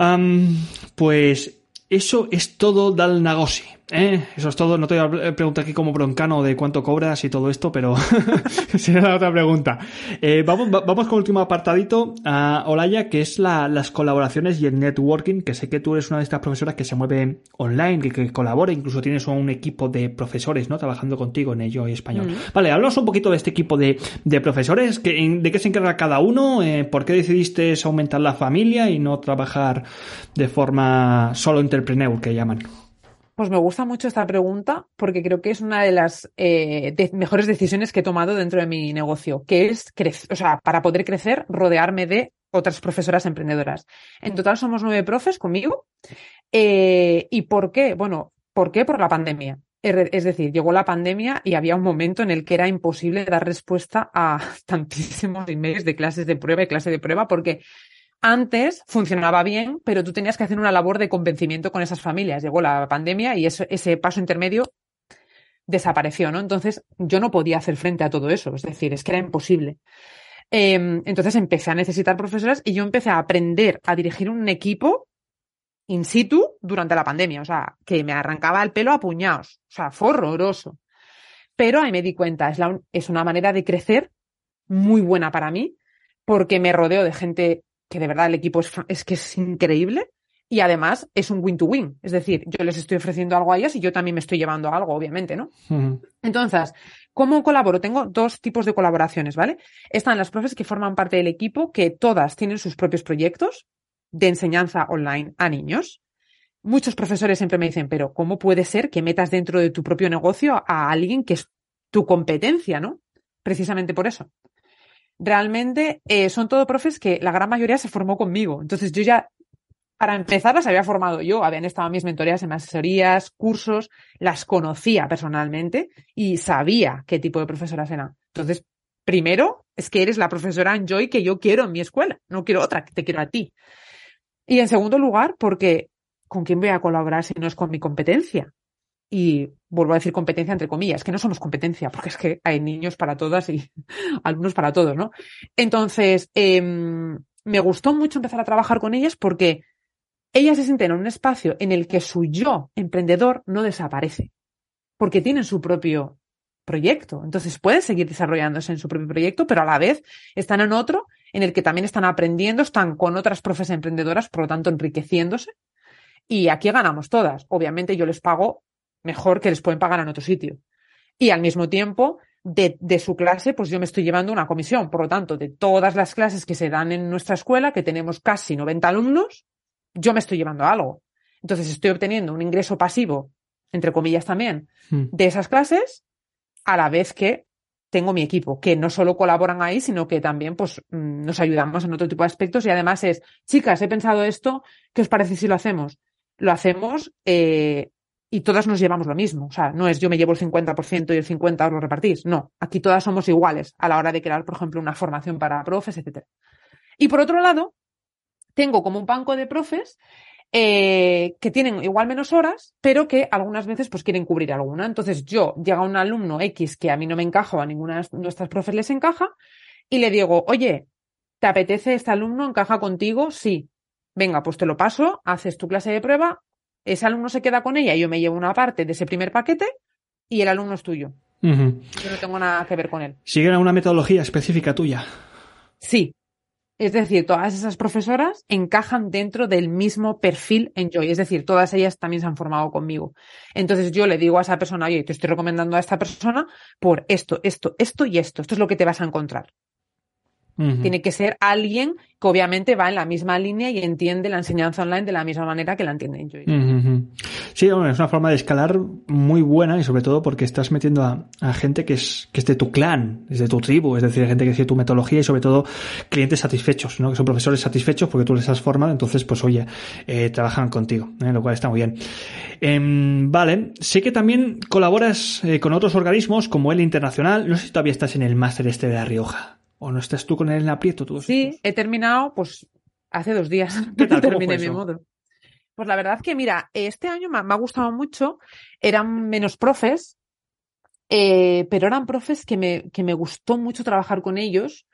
Um, pues eso es todo del negoci. Eh, eso es todo. No te voy a preguntar aquí como broncano de cuánto cobras y todo esto, pero será la otra pregunta. Eh, vamos, vamos con el último apartadito, a Olaya, que es la, las colaboraciones y el networking, que sé que tú eres una de estas profesoras que se mueve online, que, que colabora, incluso tienes un equipo de profesores, ¿no? Trabajando contigo en ello y español. Mm. Vale, háblanos un poquito de este equipo de, de profesores, que, de qué se encarga cada uno, eh, por qué decidiste aumentar la familia y no trabajar de forma solo entrepreneur, que llaman. Pues me gusta mucho esta pregunta porque creo que es una de las eh, mejores decisiones que he tomado dentro de mi negocio, que es o sea, para poder crecer, rodearme de otras profesoras emprendedoras. En total somos nueve profes conmigo. Eh, ¿Y por qué? Bueno, ¿por qué? Por la pandemia. Es decir, llegó la pandemia y había un momento en el que era imposible dar respuesta a tantísimos emails de clases de prueba y clase de prueba porque antes funcionaba bien, pero tú tenías que hacer una labor de convencimiento con esas familias. Llegó la pandemia y ese paso intermedio desapareció, ¿no? Entonces yo no podía hacer frente a todo eso, es decir, es que era imposible. Em, entonces empecé a necesitar profesoras y yo empecé a aprender a dirigir un equipo in situ durante la pandemia, o sea, que me arrancaba el pelo a puñados, o sea, fue horroroso. Pero ahí me di cuenta, es, es una manera de crecer muy buena para mí, porque me rodeo de gente que de verdad el equipo es, que es increíble y además es un win-to-win. Es decir, yo les estoy ofreciendo algo a ellas y yo también me estoy llevando algo, obviamente, ¿no? Entonces, ¿cómo colaboro? Tengo dos tipos de colaboraciones, ¿vale? Están las profes que forman parte del equipo, que todas tienen sus propios proyectos de enseñanza online a niños. Muchos profesores siempre me dicen, pero ¿cómo puede ser que metas dentro de tu propio negocio a alguien que es tu competencia, ¿no? Precisamente por eso realmente eh, son todo profes que la gran mayoría se formó conmigo. Entonces yo ya, para empezar, las había formado yo. Habían estado mis mentorías en asesorías, cursos, las conocía personalmente y sabía qué tipo de profesoras eran. Entonces, primero, es que eres la profesora Enjoy que yo quiero en mi escuela. No quiero otra, te quiero a ti. Y en segundo lugar, porque ¿con quién voy a colaborar si no es con mi competencia? Y vuelvo a decir competencia entre comillas, que no somos competencia, porque es que hay niños para todas y alumnos para todos, ¿no? Entonces, em, me gustó mucho empezar a trabajar con ellas porque ellas se sienten en un espacio en el que su yo emprendedor no desaparece, porque tienen su propio proyecto. Entonces pueden seguir desarrollándose en su propio proyecto, pero a la vez están en otro en el que también están aprendiendo, están con otras profes emprendedoras, por lo tanto enriqueciéndose. Y aquí ganamos todas. Obviamente yo les pago mejor que les pueden pagar en otro sitio. Y al mismo tiempo, de, de, su clase, pues yo me estoy llevando una comisión. Por lo tanto, de todas las clases que se dan en nuestra escuela, que tenemos casi 90 alumnos, yo me estoy llevando algo. Entonces estoy obteniendo un ingreso pasivo, entre comillas también, hmm. de esas clases, a la vez que tengo mi equipo, que no solo colaboran ahí, sino que también pues, mm, nos ayudamos en otro tipo de aspectos. Y además es, chicas, he pensado esto, ¿qué os parece si lo hacemos? Lo hacemos eh, y todas nos llevamos lo mismo. O sea, no es yo me llevo el 50% y el 50% os lo repartís. No, aquí todas somos iguales a la hora de crear, por ejemplo, una formación para profes, etc. Y por otro lado, tengo como un banco de profes eh, que tienen igual menos horas, pero que algunas veces pues quieren cubrir alguna. Entonces yo llega un alumno X que a mí no me encaja o a ninguna de nuestras profes les encaja y le digo, oye, ¿te apetece este alumno? ¿Encaja contigo? Sí. Venga, pues te lo paso, haces tu clase de prueba, ese alumno se queda con ella, yo me llevo una parte de ese primer paquete y el alumno es tuyo. Yo no tengo nada que ver con él. ¿Siguen una metodología específica tuya? Sí. Es decir, todas esas profesoras encajan dentro del mismo perfil Enjoy. Es decir, todas ellas también se han formado conmigo. Entonces yo le digo a esa persona, oye, te estoy recomendando a esta persona por esto, esto, esto y esto. Esto es lo que te vas a encontrar. Tiene que ser alguien que obviamente va en la misma línea y entiende la enseñanza online de la misma manera que la entiende Enjoy. Sí, es una forma de escalar muy buena y sobre todo porque estás metiendo a, gente que es, que es de tu clan, es de tu tribu, es decir, gente que sigue tu metodología y sobre todo clientes satisfechos, ¿no? Que son profesores satisfechos porque tú les has formado, entonces pues oye, eh, trabajan contigo, ¿eh? lo cual está muy bien. Em, vale, sé que también colaboras eh, con otros organismos como el Internacional, no sé si todavía estás en el máster este de La Rioja. ¿O no estás tú con él en aprieto? Tú sí, he terminado pues hace dos días que terminé mi modo. Pues la verdad que, mira, este año me, ha gustado mucho. Eran menos profes, eh, pero eran profes que me, que me gustó mucho trabajar con ellos,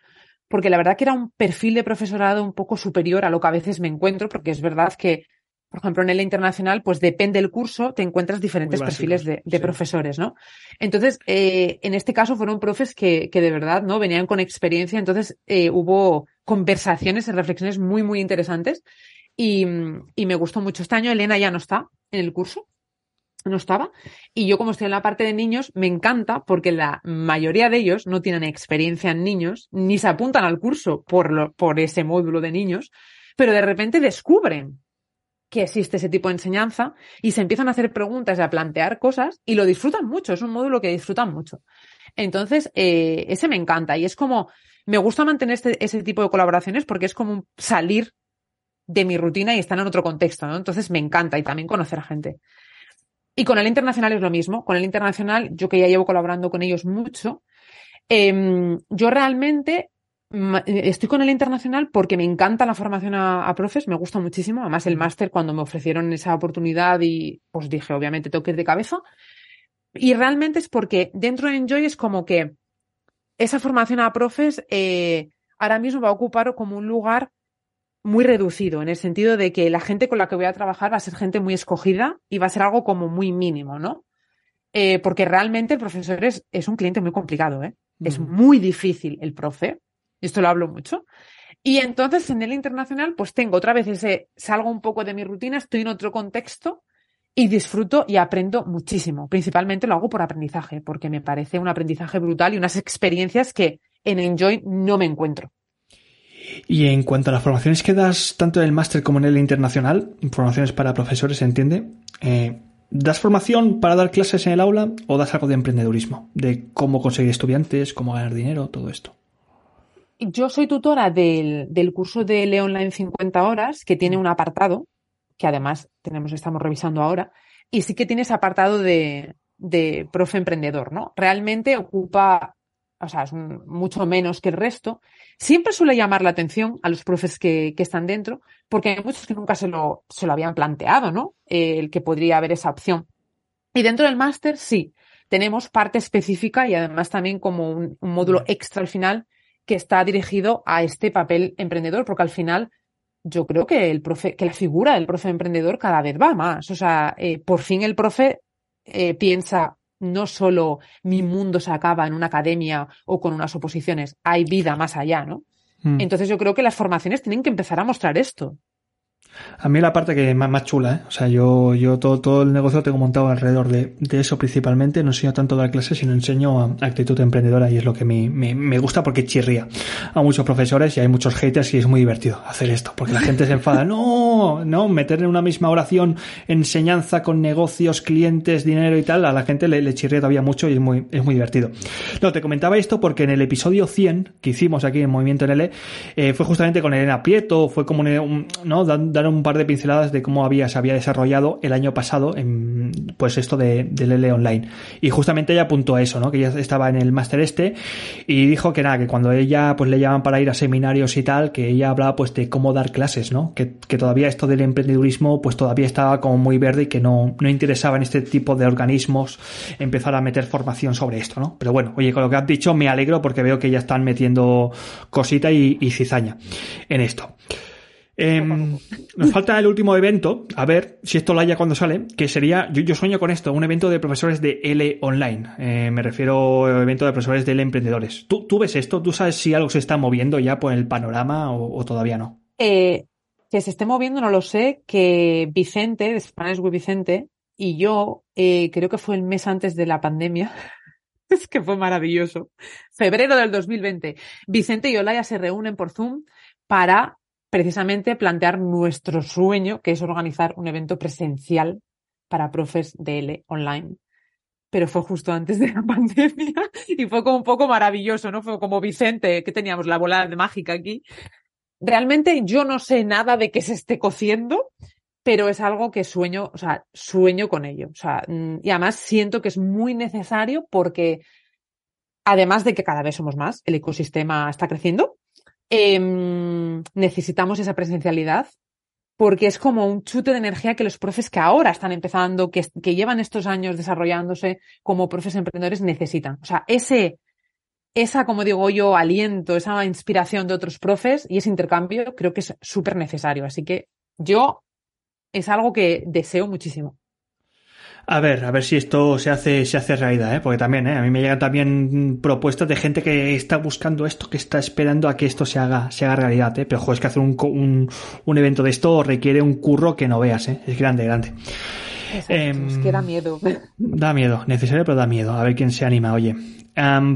porque la verdad que era un perfil de profesorado un poco superior a lo que a veces me encuentro, porque es verdad que por ejemplo, en el internacional, pues depende del curso, te encuentras diferentes perfiles de, profesores, ¿no? Entonces, eh, en este caso fueron profes que, que, de verdad, ¿no? Venían con experiencia, entonces eh, hubo conversaciones y reflexiones muy, muy interesantes y, y, me gustó mucho. Este año Elena ya no está en el curso, no estaba, y yo como estoy en la parte de niños, me encanta porque la mayoría de ellos no tienen experiencia en niños, ni se apuntan al curso por, lo, por ese módulo de niños, pero de repente descubren que existe ese tipo de enseñanza y se empiezan a hacer preguntas y a plantear cosas y lo disfrutan mucho, es un módulo que disfrutan mucho. Entonces, eh, ese me encanta y es como, me gusta mantener este, ese tipo de colaboraciones porque es como salir de mi rutina y estar en otro contexto. Entonces me encanta y también conocer a gente. Y con el internacional es lo mismo. Con el internacional, yo que ya llevo colaborando con ellos mucho, eh, yo realmente Estoy con el internacional porque me encanta la formación a, profes, me gusta muchísimo. Además, el máster, cuando me ofrecieron esa oportunidad y pues dije, obviamente, tengo que ir de cabeza. Y realmente es porque dentro de Enjoy es como que esa formación a profes eh, ahora mismo va a ocupar como un lugar muy reducido, en el sentido de que la gente con la que voy a trabajar va a ser gente muy escogida y va a ser algo como muy mínimo, ¿no? Eh, porque realmente el profesor es, es, un cliente muy complicado, ¿eh? Es muy difícil el profe esto lo hablo mucho. Y entonces en el internacional, pues tengo otra vez ese, salgo un poco de mi rutina, estoy en otro contexto y disfruto y aprendo muchísimo. Principalmente lo hago por aprendizaje, porque me parece un aprendizaje brutal y unas experiencias que en Enjoy no me encuentro. Y en cuanto a las formaciones que das tanto en el máster como en el internacional, formaciones para profesores, se entiende, eh, ¿das formación para dar clases en el aula o das algo de emprendedurismo? De cómo conseguir estudiantes, cómo ganar dinero, todo esto yo soy tutora del, del curso de Leo Online 50 horas, que tiene un apartado, que además tenemos, estamos revisando ahora, y sí que tiene ese apartado de, de profe emprendedor, ¿no? Realmente ocupa, o sea, es mucho menos que el resto. Siempre suele llamar la atención a los profes que, que están dentro, porque hay muchos que nunca se lo, se lo habían planteado, ¿no? el que podría haber esa opción. Y dentro del máster, sí, tenemos parte específica y además también como un, un módulo extra al final que está dirigido a este papel emprendedor, porque al final yo creo que el profe, que la figura del profe emprendedor cada vez va más. O sea, eh, por fin el profe eh, piensa no solo mi mundo se acaba en una academia o con unas oposiciones, hay vida más allá, ¿no? Mm. Entonces yo creo que las formaciones tienen que empezar a mostrar esto. A mí la parte que más, más chula, ¿eh? O sea, yo, yo todo, todo el negocio lo tengo montado alrededor de, de eso principalmente. No enseño tanto dar clases, sino enseño actitud emprendedora y es lo que me, me, me, gusta porque chirría a muchos profesores y hay muchos haters y es muy divertido hacer esto porque la gente se enfada. No, no, meter en una misma oración enseñanza con negocios, clientes, dinero y tal, a la gente le, le chirría todavía mucho y es muy, es muy divertido. No, te comentaba esto porque en el episodio 100 que hicimos aquí en Movimiento NL, eh, fue justamente con Elena Prieto, fue como un, no, dar un par de pinceladas de cómo había, se había desarrollado el año pasado en, pues esto de, del L online. Y justamente ella apuntó a eso, ¿no? Que ella estaba en el máster este y dijo que nada, que cuando ella pues le llaman para ir a seminarios y tal, que ella hablaba pues de cómo dar clases, ¿no? Que, que todavía esto del emprendedurismo pues todavía estaba como muy verde y que no, no interesaba en este tipo de organismos empezar a meter formación sobre esto, ¿no? Pero bueno, oye, con lo que has dicho me alegro porque veo que ya están metiendo cosita y, y cizaña en esto. Em, nos falta el último evento, a ver si esto lo haya cuando sale, que sería, yo, sueño con esto, un evento de profesores de L online. Eh, me refiero a evento de profesores de L emprendedores. ¿Tú, ¿Tú, ves esto? ¿Tú sabes si algo se está moviendo ya por el panorama o, todavía no? Eh, que se esté moviendo no lo sé, que Vicente, de Spanish with Vicente, y yo, eh, creo que fue el mes antes de la pandemia, es que fue maravilloso, febrero del 2020, Vicente y Olaya se reúnen por Zoom para precisamente plantear nuestro sueño, que es organizar un evento presencial para profes de L online. Pero fue justo antes de la pandemia y fue como un poco maravilloso, ¿no? Fue como Vicente, que teníamos la bola de mágica aquí. Realmente yo no sé nada de que se esté cociendo, pero es algo que sueño, o sea, sueño con ello. O sea, mm, y además siento que es muy necesario porque, además de que cada vez somos más, el ecosistema está creciendo, Em, necesitamos esa presencialidad porque es como un chute de energía que los profes que ahora están empezando, que, que llevan estos años desarrollándose como profes emprendedores necesitan. O sea, ese, esa, como digo yo, aliento, esa inspiración de otros profes y ese intercambio creo que es súper necesario. Así que yo es algo que deseo muchísimo. A ver, a ver si esto se hace, se hace realidad, ¿eh? porque también, ¿eh? a mí me llegan también propuestas de gente que está buscando esto, que está esperando a que esto se haga, se haga realidad, ¿eh? pero joder, es que hacer un, un, un evento de esto requiere un curro que no veas, ¿eh? es grande, grande. Exacto, es que da em, miedo. Da miedo, necesario, pero da miedo. A ver quién se anima, oye.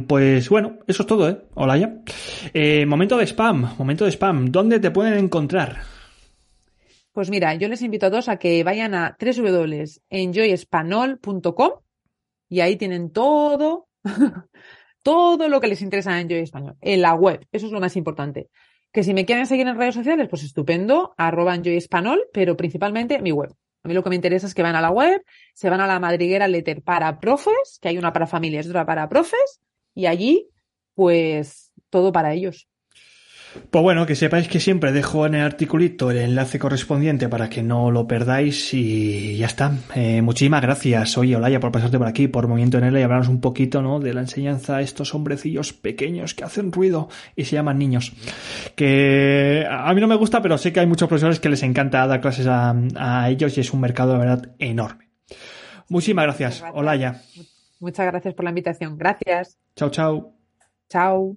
pues bueno, eso es todo, ¿eh? Hola ya. Eh, momento de spam, momento de spam. ¿Dónde te pueden encontrar? Pues mira, yo les invito a todos a que vayan a www.enjoyespanol.com y ahí tienen todo, todo lo que les interesa en Enjoy Español, en la web. Eso es lo más importante. Que si me quieren seguir en redes sociales, pues estupendo, arroba Enjoy Español, pero principalmente mi web. A mí lo que me interesa es que van a la web, se van a la madriguera letter para profes, que hay una para familias otra para profes, y allí, pues, todo para ellos. Pues bueno, que sepáis que siempre dejo en el articulito el enlace correspondiente para que no lo perdáis y ya está. Eh, muchísimas gracias, oye Olaya, por pasarte por aquí, por Movimiento en L y hablarnos un poquito, ¿no? De la enseñanza a estos hombrecillos pequeños que hacen ruido y se llaman niños. Que a mí no me gusta, pero sé que hay muchos profesores que les encanta dar clases a, a ellos y es un mercado, de verdad, enorme. Muchísimas gracias, gracias. Olaya. Muchas gracias por la invitación. Gracias. Chao, chao. Chao.